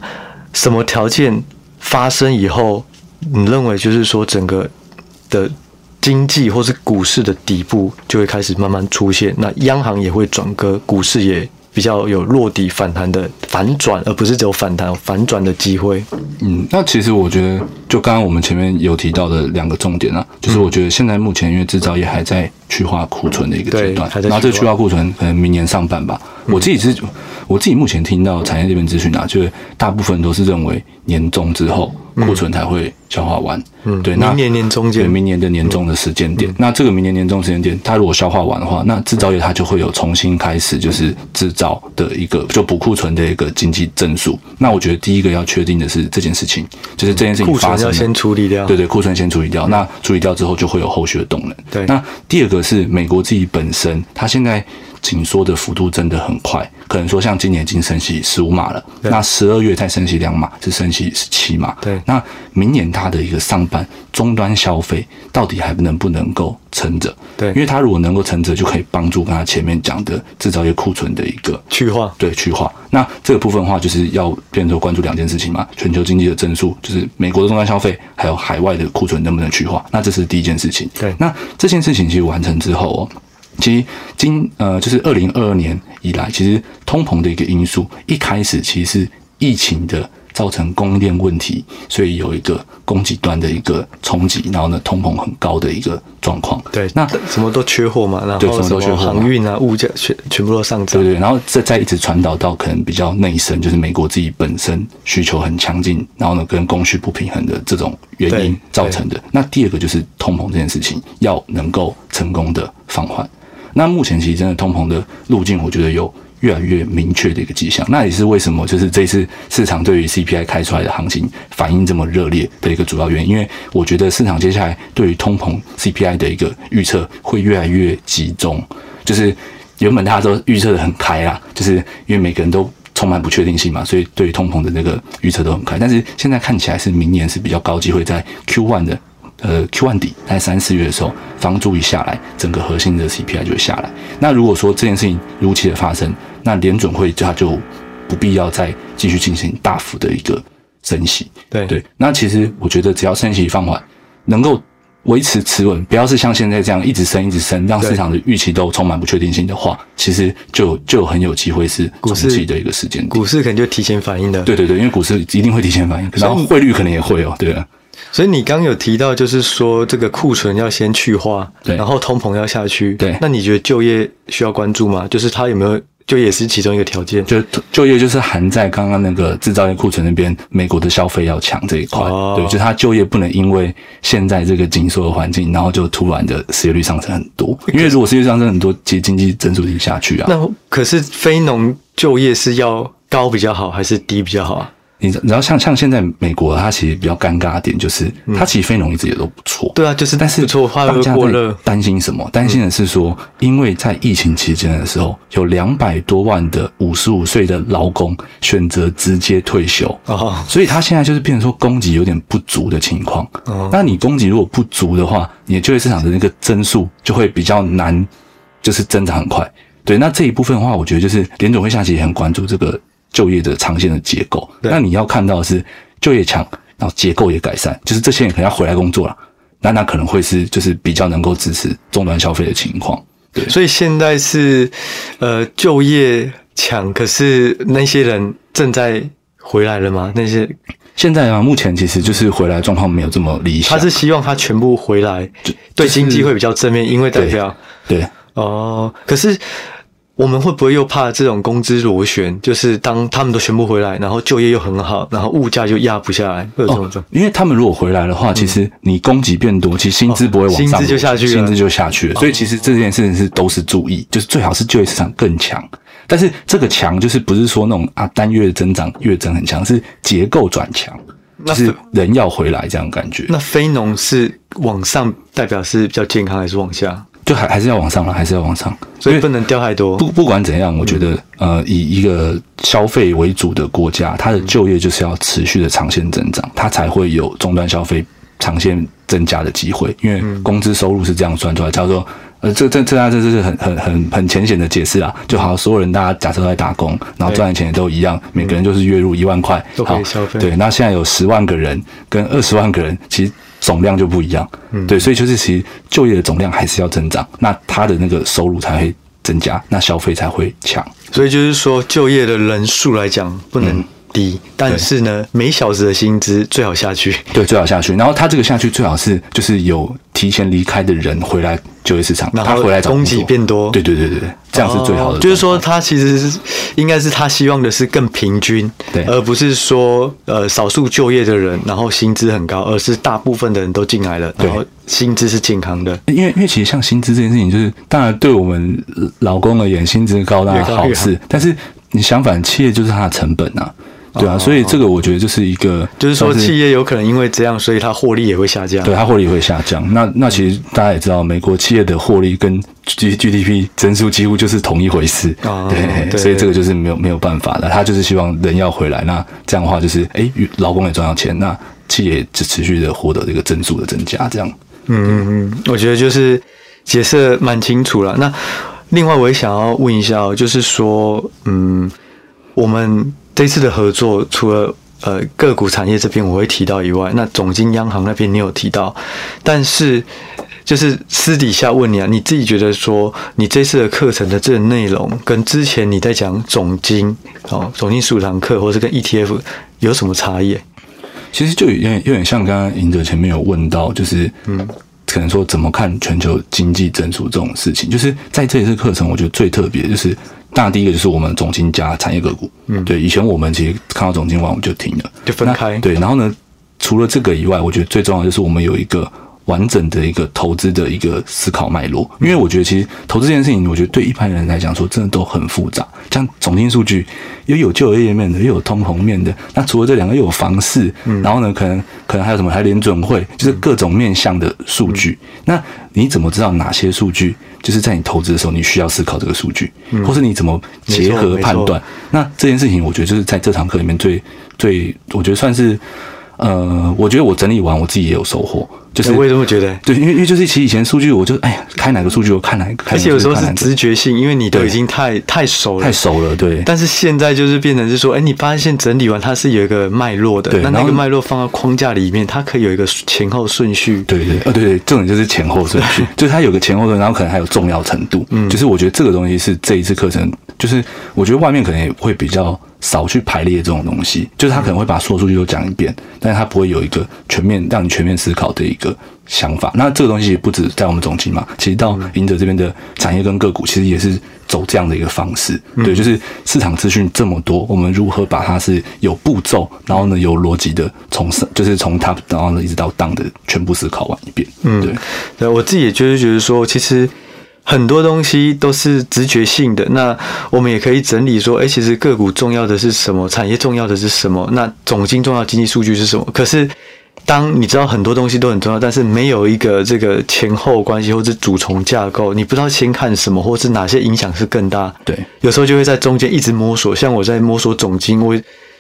什么条件发生以后，你认为就是说整个的经济或是股市的底部就会开始慢慢出现，那央行也会转鸽，股市也比较有落底反弹的反转，而不是只有反弹反转的机会。嗯，那其实我觉得，就刚刚我们前面有提到的两个重点啊，就是我觉得现在目前因为制造业还在去化库存的一个阶段，然后这个去化库存可能明年上半吧。我自己是，我自己目前听到产业这边资讯啊，就是大部分都是认为年终之后库存才会消化完。嗯，对，那明年年中对明年的年终的时间点，那这个明年年终时间点，它如果消化完的话，那制造业它就会有重新开始就是制造的一个就补库存的一个经济增速。那我觉得第一个要确定的是这件事情，就是这件事情发生要先处理掉，对对，库存先处理掉。那处理掉之后就会有后续的动能。对，那第二个是美国自己本身，它现在。紧缩的幅度真的很快，可能说像今年已经升息十五码了，那十二月再升息两码，是升息十七码。对，那明年它的一个上半终端消费到底还能不能够撑着？对，因为它如果能够撑着，就可以帮助刚才前面讲的制造业库存的一个去化。对，去化。那这个部分的话，就是要变成关注两件事情嘛，全球经济的增速，就是美国的终端消费，还有海外的库存能不能去化？那这是第一件事情。对，那这件事情其实完成之后哦。其实今呃，就是二零二二年以来，其实通膨的一个因素，一开始其实是疫情的造成供应链问题，所以有一个供给端的一个冲击，然后呢，通膨很高的一个状况。对，那什么都缺货嘛，然后什么都缺货，航运啊，物价全全部都上涨。对对，然后再再一直传导到可能比较内生，就是美国自己本身需求很强劲，然后呢，跟供需不平衡的这种原因造成的。那第二个就是通膨这件事情要能够成功的放缓。那目前其实真的通膨的路径，我觉得有越来越明确的一个迹象。那也是为什么就是这次市场对于 CPI 开出来的行情反应这么热烈的一个主要原因。因为我觉得市场接下来对于通膨 CPI 的一个预测会越来越集中。就是原本大家都预测的很开啊，就是因为每个人都充满不确定性嘛，所以对于通膨的那个预测都很开。但是现在看起来是明年是比较高机会在 Q one 的。呃，Q1 底在三四月的时候，房租一下来，整个核心的 CPI 就会下来。那如果说这件事情如期的发生，那联准会它就不必要再继续进行大幅的一个升息。对对，那其实我觉得只要升息放缓，能够维持持稳，不要是像现在这样一直升一直升，让市场的预期都充满不确定性的话，其实就就很有机会是中期的一个时间。股市可能就提前反应的。对对对，因为股市一定会提前反应，然后汇率可能也会哦，对啊。所以你刚有提到，就是说这个库存要先去化，对，然后通膨要下去，对。那你觉得就业需要关注吗？就是它有没有就业也是其中一个条件？就就业就是含在刚刚那个制造业库存那边，美国的消费要强这一块，哦、对，就它就业不能因为现在这个紧缩的环境，然后就突然的失业率上升很多。因为如果失业率上升很多，其实经济增速就下去啊。那可是非农就业是要高比较好，还是低比较好啊？你知道像像现在美国，它其实比较尴尬的点就是，它其实非农一直也都不错。对啊，就是但是大家会担心什么？担心的是说，因为在疫情期间的时候，有两百多万的五十五岁的劳工选择直接退休哦，所以他现在就是变成说供给有点不足的情况。哦，那你供给如果不足的话，你的就业市场的那个增速就会比较难，就是增长很快。对，那这一部分的话，我觉得就是联总会下期也很关注这个。就业的长线的结构，那你要看到的是就业强，然后结构也改善，就是这些人可能要回来工作了，那那可能会是就是比较能够支持终端消费的情况。对，所以现在是呃就业强，可是那些人正在回来了吗？那些现在啊，目前其实就是回来状况没有这么理想。他是希望他全部回来，就对经济会比较正面，因为代表对，对哦，可是。我们会不会又怕这种工资螺旋？就是当他们都全部回来，然后就业又很好，然后物价就压不下来，会有这种、哦？因为他们如果回来的话，嗯、其实你供给变多，其实薪资不会往上，薪资就下去了，薪资就下去了。所以其实这件事情是都是注意，就是最好是就业市场更强。但是这个强就是不是说那种啊单月增长月增很强，是结构转强，就是人要回来这样感觉。那非农是往上代表是比较健康，还是往下？就还还是要往上了，还是要往上，所以不能掉太多。不不管怎样，我觉得呃，以一个消费为主的国家，它的就业就是要持续的长线增长，它才会有终端消费长线增加的机会。因为工资收入是这样算出来，叫做呃，这这这啊，这这是很很很很浅显的解释啊，就好像所有人大家假设都在打工，然后赚的钱也都一样，每个人就是月入一万块，都可以消费。对，那现在有十万个人跟二十万个人，其实总量就不一样。嗯，对，所以就是其实就业的总量还是要增长，那他的那个收入才会增加，那消费才会强。所以就是说，就业的人数来讲，不能。嗯低，但是呢，每小时的薪资最好下去，对，最好下去。然后他这个下去最好是就是有提前离开的人回来就业市场，然他回来供给变多，对对对对，这样是最好的。就是说，他其实是应该是他希望的是更平均，对，而不是说呃少数就业的人然后薪资很高，而是大部分的人都进来了，然后薪资是健康的。因为因为其实像薪资这件事情，就是当然对我们老公而言，薪资高当然好事，但是你相反，企业就是它的成本啊。对啊，所以这个我觉得就是一个，就是说企业有可能因为这样，所以它获利也会下降。对，它获利也会下降。那那其实大家也知道，美国企业的获利跟 G G D P 增速几乎就是同一回事。对，所以这个就是没有没有办法的。他就是希望人要回来，那这样的话就是，哎，劳工也赚到钱，那企业就持续的获得这个增速的增加。这样，嗯嗯嗯，我觉得就是解释蛮清楚了。那另外我也想要问一下，就是说，嗯，我们。这次的合作，除了呃个股产业这边我会提到以外，那总经央行那边你有提到，但是就是私底下问你啊，你自己觉得说，你这次的课程的这个内容跟之前你在讲总经哦，总经十五堂课，或是跟 ETF 有什么差异？其实就有点有点像刚刚赢者前面有问到，就是嗯。可能说怎么看全球经济增速这种事情，就是在这一次课程，我觉得最特别就是，当然第一个就是我们总经加产业个股，嗯，对，以前我们其实看到总经完我们就停了，就分开，对，然后呢，除了这个以外，我觉得最重要的就是我们有一个。完整的一个投资的一个思考脉络，因为我觉得其实投资这件事情，我觉得对一般人来讲说，真的都很复杂。像总经数据，又有就业面的，又有通膨面的。那除了这两个，又有房市，然后呢，可能可能还有什么？还有联准会，就是各种面向的数据。那你怎么知道哪些数据就是在你投资的时候你需要思考这个数据，或是你怎么结合判断？那这件事情，我觉得就是在这堂课里面最最，我觉得算是。呃，我觉得我整理完，我自己也有收获。就是我也这么觉得，对，因为因为就是其实以前数据，我就哎呀，开哪个数据我看哪个，而且有时候是直觉性，因为你都已经太太熟了，太熟了，对。但是现在就是变成是说，哎，你发现整理完它是有一个脉络的，那那个脉络放到框架里面，它可以有一个前后顺序。对对，呃，对对，重点就是前后顺序，[laughs] 就是它有个前后顺，然后可能还有重要程度。嗯，就是我觉得这个东西是这一次课程，就是我觉得外面可能也会比较。少去排列这种东西，就是他可能会把所有数据都讲一遍，但是他不会有一个全面让你全面思考的一个想法。那这个东西也不止在我们总经嘛，其实到赢者这边的产业跟个股，其实也是走这样的一个方式。对，就是市场资讯这么多，我们如何把它是有步骤，然后呢有逻辑的从上，就是从 top 然后呢一直到 down 的全部思考完一遍。嗯，对，对我自己也就是觉得说，其实。很多东西都是直觉性的，那我们也可以整理说，哎，其实个股重要的是什么？产业重要的是什么？那总经重要经济数据是什么？可是，当你知道很多东西都很重要，但是没有一个这个前后关系或者主从架构，你不知道先看什么，或是哪些影响是更大？对，有时候就会在中间一直摸索。像我在摸索总经，我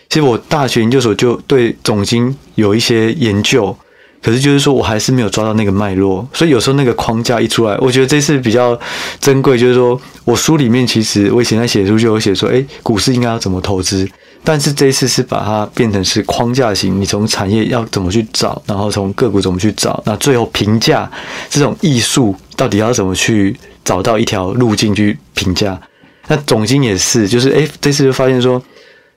其实我大学研究所就对总经有一些研究。可是就是说，我还是没有抓到那个脉络，所以有时候那个框架一出来，我觉得这次比较珍贵。就是说我书里面其实我以前在写书就有写说，诶，股市应该要怎么投资，但是这一次是把它变成是框架型，你从产业要怎么去找，然后从个股怎么去找，那最后评价这种艺术到底要怎么去找到一条路径去评价。那总经也是，就是诶，这次就发现说。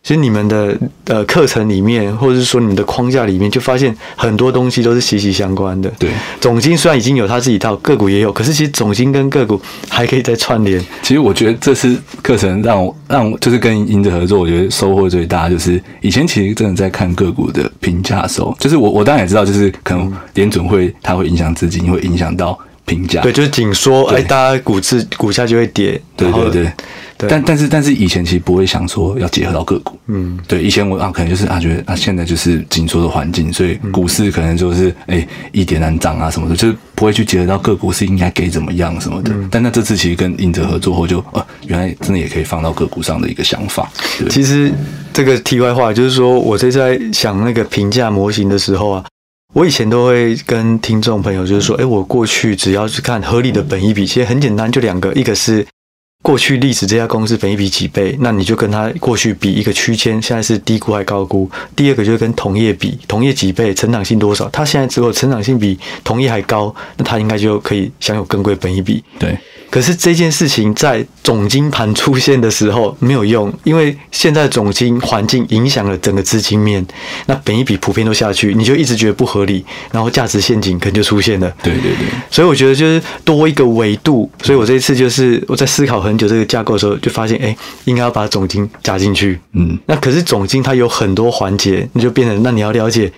其实你们的呃课程里面，或者是说你们的框架里面，就发现很多东西都是息息相关的。对，总经虽然已经有他自己一套，个股也有，可是其实总经跟个股还可以再串联。其实我觉得这次课程让我让我就是跟赢者合作，我觉得收获最大就是以前其实真的在看个股的评价的时候，就是我我当然也知道，就是可能联准会它会影响资金，会影响到评价。对，就是紧缩，哎，大家股市股价就会跌。对对对。对但但是但是以前其实不会想说要结合到个股，嗯，对，以前我啊可能就是啊觉得啊现在就是紧缩的环境，所以股市可能就是哎易跌难涨啊什么的，就是不会去结合到个股是应该给怎么样什么的。嗯、但那这次其实跟赢者合作后就，就啊原来真的也可以放到个股上的一个想法。对其实这个题外话就是说，我这次在想那个评价模型的时候啊，我以前都会跟听众朋友就是说，哎，我过去只要是看合理的本意比，其实很简单，就两个，一个是。过去历史这家公司本一比几倍，那你就跟它过去比一个区间，现在是低估还高估。第二个就是跟同业比，同业几倍，成长性多少？它现在只有成长性比同业还高，那它应该就可以享有更贵本一比。对。可是这件事情在总金盘出现的时候没有用，因为现在总金环境影响了整个资金面，那本一比普遍都下去，你就一直觉得不合理，然后价值陷阱可能就出现了。对对对，所以我觉得就是多一个维度，所以我这一次就是我在思考很久这个架构的时候，就发现哎，应该要把总经加进去。嗯，那可是总经它有很多环节，你就变成那你要了解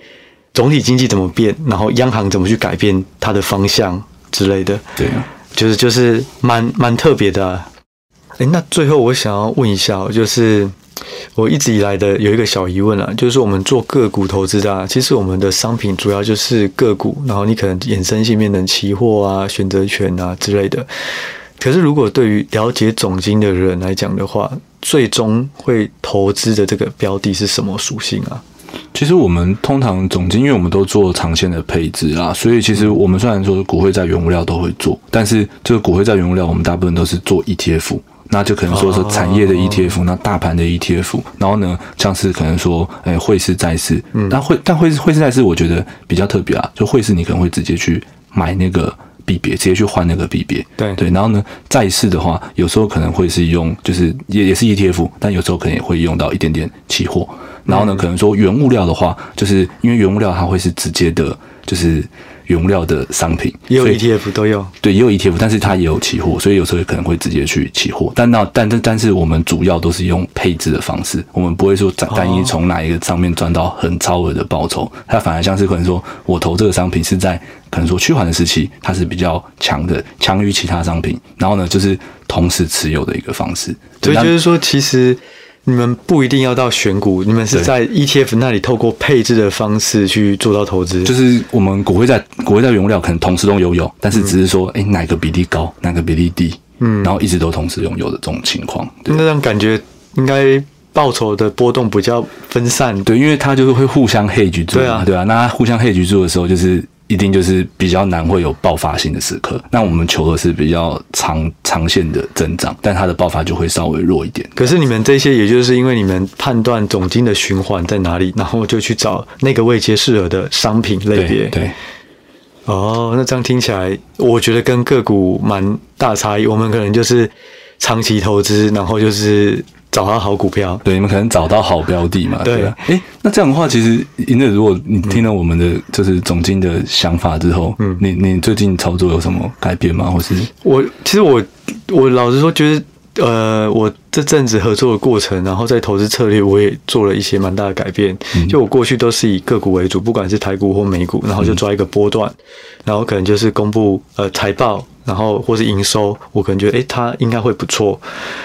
总体经济怎么变，然后央行怎么去改变它的方向之类的。对。就是就是蛮蛮特别的，啊，哎，那最后我想要问一下，就是我一直以来的有一个小疑问啊，就是我们做个股投资的，啊，其实我们的商品主要就是个股，然后你可能衍生性变成期货啊、选择权啊之类的。可是如果对于了解总经的人来讲的话，最终会投资的这个标的是什么属性啊？其实我们通常总经，因为我们都做长线的配置啊，所以其实我们虽然说股汇债原物料都会做，但是这个股汇债原物料，我们大部分都是做 ETF，那就可能说是产业的 ETF，那大盘的 ETF，然后呢，像是可能说，诶，汇市债市，嗯，那汇但汇汇市债市，我觉得比较特别啊，就汇市你可能会直接去买那个币别，直接去换那个币别，对。对，然后呢，债市的话，有时候可能会是用，就是也也是 ETF，但有时候可能也会用到一点点期货。然后呢，可能说原物料的话，就是因为原物料它会是直接的，就是原物料的商品，也有 ETF 都有，对，也有 ETF，但是它也有期货，所以有时候可能会直接去期货。但那但但但是我们主要都是用配置的方式，我们不会说单单一从哪一个上面赚到很超额的报酬，它反而像是可能说我投这个商品是在可能说趋缓的时期，它是比较强的，强于其他商品。然后呢，就是同时持有的一个方式。所以就是说，其实。你们不一定要到选股，你们是在 ETF 那里透过配置的方式去做到投资。就是我们股会在股会在原物料可能同时都拥有，但是只是说，哎、嗯，哪个比例高，哪个比例低，嗯，然后一直都同时拥有的这种情况。那种感觉应该报酬的波动比较分散，对，因为它就是会互相 hedge 住，对啊，对啊，那互相 hedge 住的时候就是。一定就是比较难会有爆发性的时刻，那我们求的是比较长长线的增长，但它的爆发就会稍微弱一点。可是你们这些，也就是因为你们判断总金的循环在哪里，然后就去找那个位阶适合的商品类别。对。对哦，那这样听起来，我觉得跟个股蛮大差异。我们可能就是长期投资，然后就是。找到好股票，对，你们可能找到好标的嘛？对，哎、欸，那这样的话，其实，因为如果你听了我们的就是总经的想法之后，嗯，你你最近操作有什么改变吗？或是我其实我我老实说，觉得呃，我这阵子合作的过程，然后在投资策略，我也做了一些蛮大的改变。就我过去都是以个股为主，不管是台股或美股，然后就抓一个波段，然后可能就是公布呃财报。然后或是营收，我可能觉得，诶，它应该会不错，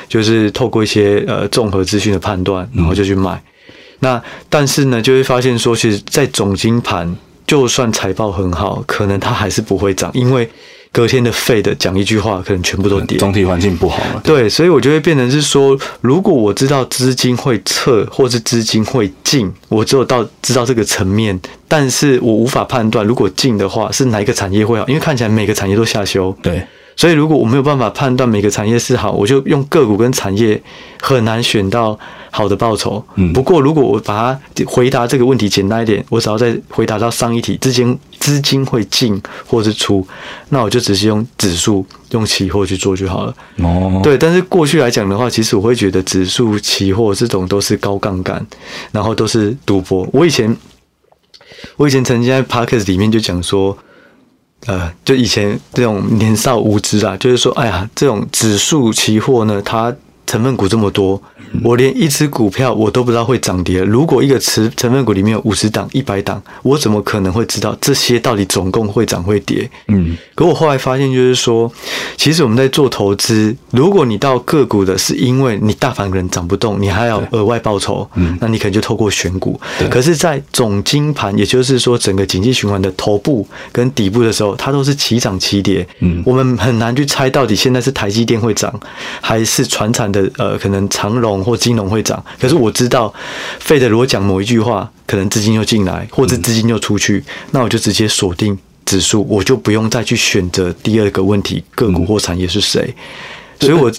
就是透过一些呃综合资讯的判断，然后就去买。嗯、那但是呢，就会发现说，其实，在总金盘，就算财报很好，可能它还是不会涨，因为。隔天的 Fed 讲一句话，可能全部都跌。总体环境不好了。对，所以我就会变成是说，如果我知道资金会撤，或是资金会进，我只有到知道这个层面，但是我无法判断，如果进的话是哪一个产业会好，因为看起来每个产业都下修。对。所以，如果我没有办法判断每个产业是好，我就用个股跟产业很难选到好的报酬。嗯。不过，如果我把它回答这个问题简单一点，我只要再回答到上一题，资金资金会进或是出，那我就只是用指数、用期货去做就好了。哦。对，但是过去来讲的话，其实我会觉得指数、期货这种都是高杠杆，然后都是赌博。我以前，我以前曾经在 Podcast 里面就讲说。呃，就以前这种年少无知啊，就是说，哎呀，这种指数期货呢，它成分股这么多。我连一只股票我都不知道会涨跌。如果一个持成分股里面有五十档、一百档，我怎么可能会知道这些到底总共会涨会跌？嗯。可我后来发现，就是说，其实我们在做投资，如果你到个股的是因为你大盘可能涨不动，你还要额外报酬，嗯，那你可能就透过选股。可是，在总金盘，也就是说整个经济循环的头部跟底部的时候，它都是齐涨齐跌。嗯。我们很难去猜到底现在是台积电会涨，还是传产的的呃，可能长荣或金融会涨，可是我知道，Fed 如果讲某一句话，可能资金就进来，或者资金就出去，嗯、那我就直接锁定指数，我就不用再去选择第二个问题个股或产业是谁。嗯所以我，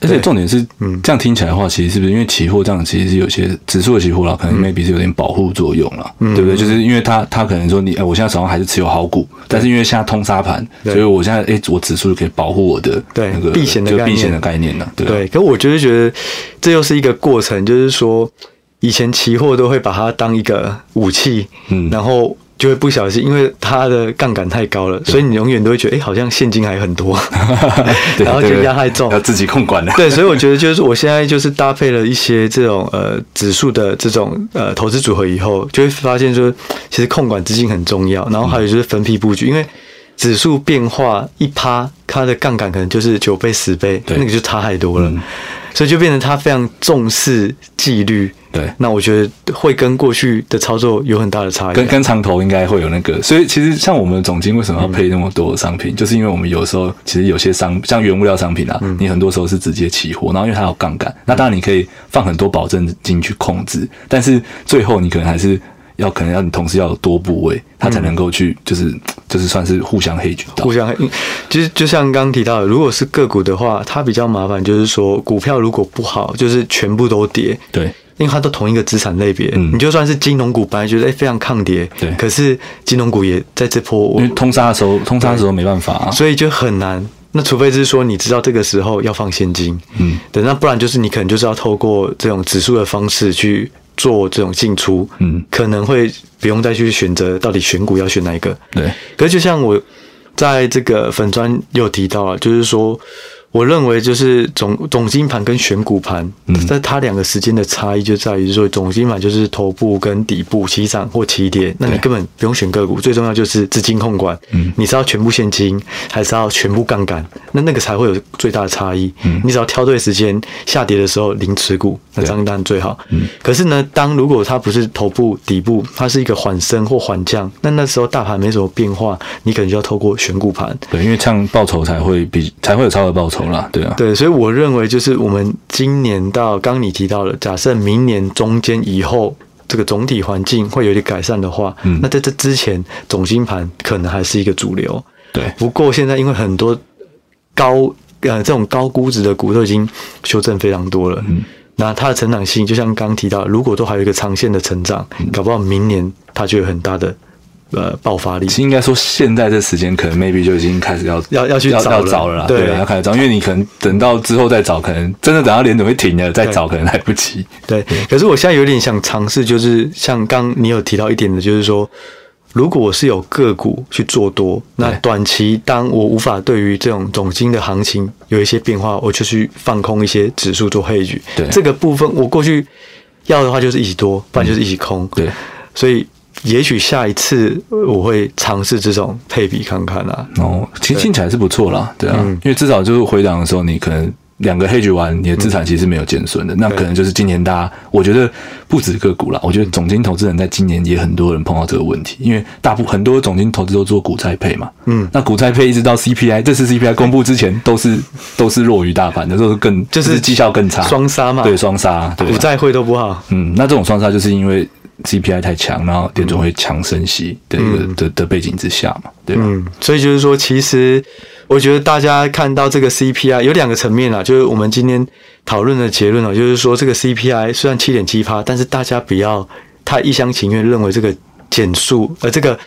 而且重点是，嗯，这样听起来的话，其实是不是因为期货这样，其实是有些指数的期货啦，可能 maybe 是有点保护作用了，对不对？就是因为它它可能说你，哎，我现在手上还是持有好股，但是因为现在通杀盘，所以我现在哎，我指数就可以保护我的那个避险的避险的概念了，对。对，可我就是觉得这又是一个过程，就是说以前期货都会把它当一个武器，嗯，然后。就会不小心，因为它的杠杆太高了，所以你永远都会觉得，哎、欸，好像现金还很多，[laughs] 然后就压太重，要自己控管了。对，所以我觉得就是我现在就是搭配了一些这种呃指数的这种呃投资组合以后，就会发现说，其实控管资金很重要。然后还有就是分批布局，因为指数变化一趴，它的杠杆可能就是九倍、十倍，那个就差太多了，嗯、所以就变成他非常重视纪律。对，那我觉得会跟过去的操作有很大的差异。跟 [laughs] 跟长投应该会有那个，所以其实像我们总经为什么要配那么多商品，嗯、就是因为我们有时候其实有些商像原物料商品啊，嗯、你很多时候是直接期货，然后因为它有杠杆，那当然你可以放很多保证金去控制，但是最后你可能还是要可能要你同时要有多部位，它才能够去就是就是算是互相到。互相黑，其实就像刚刚提到的，如果是个股的话，它比较麻烦，就是说股票如果不好，就是全部都跌。对。因为它都同一个资产类别，嗯、你就算是金融股，本来觉得诶非常抗跌，对，可是金融股也在这波，因为通杀的时候，通杀的时候没办法、啊，所以就很难。那除非是说你知道这个时候要放现金，嗯，对，那不然就是你可能就是要透过这种指数的方式去做这种进出，嗯，可能会不用再去选择到底选股要选哪一个，对。可是就像我在这个粉砖有提到了，就是说。我认为就是总总金盘跟选股盘，在它两个时间的差异就在于说，总金盘就是头部跟底部起涨或起跌，那你根本不用选个股，最重要就是资金控管。你是要全部现金，还是要全部杠杆？那那个才会有最大的差异。你只要挑对时间，下跌的时候零持股，那这样当然最好。可是呢，当如果它不是头部底部，它是一个缓升或缓降，那那时候大盘没什么变化，你可能就要透过选股盘。对，因为这样报酬才会比才会有超额报酬。对啊，对，所以我认为就是我们今年到刚你提到了，假设明年中间以后这个总体环境会有点改善的话，嗯，那在这之前总经盘可能还是一个主流。对，不过现在因为很多高呃这种高估值的股都已经修正非常多了，嗯，那它的成长性就像刚刚提到，如果都还有一个长线的成长，嗯，搞不好明年它就有很大的。呃，爆发力其实应该说，现在这时间可能 maybe 就已经开始要要要去找要找了啦，对，要开始找，因为你可能等到之后再找，可能真的等到联准会停了再找，可能来不及。对，可是我现在有点想尝试，就是像刚你有提到一点的，就是说，如果我是有个股去做多，那短期当我无法对于这种总金的行情有一些变化，我就去放空一些指数做 hedge。对，这个部分我过去要的话就是一起多，不然就是一起空。对，所以。也许下一次我会尝试这种配比看看啦。哦，其实听起来是不错啦，对啊，嗯、因为至少就是回档的时候，你可能两个 hedge 完，你的资产其实是没有减损的。嗯、那可能就是今年大家，我觉得不止个股啦，我觉得总经投资人在今年也很多人碰到这个问题，因为大部很多总经投资都做股债配嘛。嗯，那股债配一直到 CPI，这次 CPI 公布之前都是都是弱于大盘的，都是更就是绩效更差，双杀嘛。对，双杀，股债汇都不好。嗯，那这种双杀就是因为。CPI 太强，然后联总会强升息的一个的、嗯、的背景之下嘛，对吧？嗯，所以就是说，其实我觉得大家看到这个 CPI 有两个层面啊，就是我们今天讨论的结论啊，就是说这个 CPI 虽然七点七趴，但是大家不要太一厢情愿认为这个减速呃这个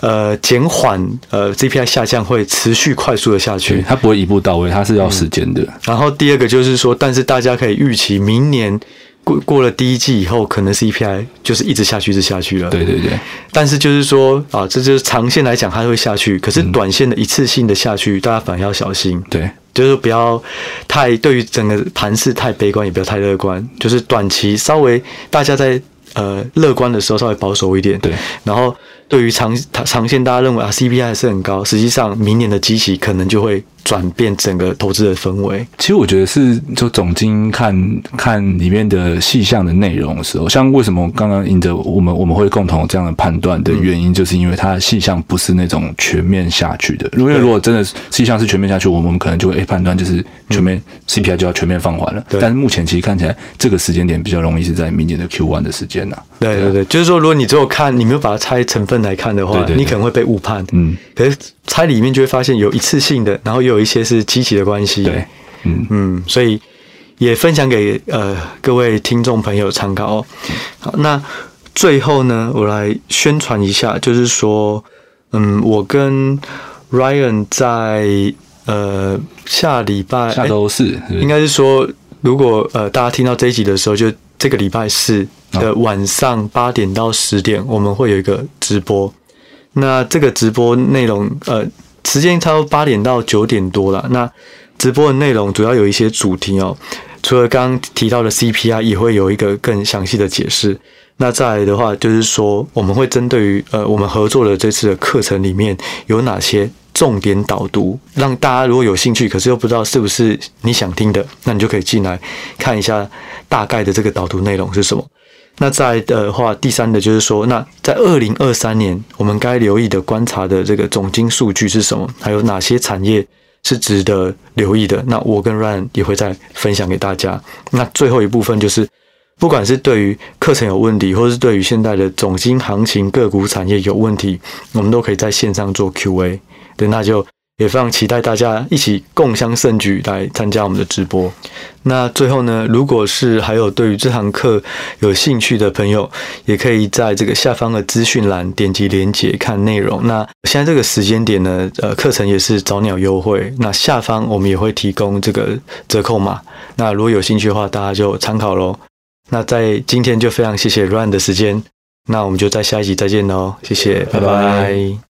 呃减缓呃 CPI 下降会持续快速的下去，它不会一步到位，它是要时间的、嗯。然后第二个就是说，但是大家可以预期明年。过过了第一季以后，可能 CPI 就是一直下去，一直下去了。对对对。但是就是说啊，这就是长线来讲，它会下去。可是短线的一次性的下去，嗯、大家反而要小心。对，就是不要太对于整个盘势太悲观，也不要太乐观。就是短期稍微大家在呃乐观的时候稍微保守一点。对。然后对于长长线，大家认为啊 CPI 还是很高，实际上明年的基期可能就会转变整个投资的氛围。其实我觉得是，就总经看看里面的细项的内容的时候，像为什么刚刚引着我们我们会共同有这样的判断的原因，就是因为它的细项不是那种全面下去的。因为如果真的细项是全面下去，我们可能就会诶判断就是全面 CPI 就要全面放缓了。但是目前其实看起来这个时间点比较容易是在明年的 Q1 的时间呐。对对对，就是说如果你只有看你没有把它拆成分来看的话，你可能会被误判。嗯，可是猜里面就会发现有一次性的，然后又有一些是积极的关系。对，嗯嗯，所以也分享给呃各位听众朋友参考。哦好，那最后呢，我来宣传一下，就是说，嗯，我跟 Ryan 在呃下礼拜下周四，应该是说，如果呃大家听到这一集的时候，就这个礼拜四的晚上八点到十点，我们会有一个直播。那这个直播内容，呃，时间差不多八点到九点多了。那直播的内容主要有一些主题哦，除了刚刚提到的 CPI，也会有一个更详细的解释。那再来的话，就是说我们会针对于呃我们合作的这次的课程里面有哪些重点导读，让大家如果有兴趣，可是又不知道是不是你想听的，那你就可以进来看一下大概的这个导读内容是什么。那再的话，第三的就是说，那在二零二三年，我们该留意的观察的这个总经数据是什么？还有哪些产业是值得留意的？那我跟 Ryan 也会再分享给大家。那最后一部分就是，不管是对于课程有问题，或是对于现在的总经行情、个股产业有问题，我们都可以在线上做 Q&A。对，那就。也非常期待大家一起共襄盛举来参加我们的直播。那最后呢，如果是还有对于这堂课有兴趣的朋友，也可以在这个下方的资讯栏点击连结看内容。那现在这个时间点呢，呃，课程也是早鸟优惠。那下方我们也会提供这个折扣码。那如果有兴趣的话，大家就参考喽。那在今天就非常谢谢 Ryan 的时间。那我们就在下一集再见喽，谢谢，拜拜。拜拜。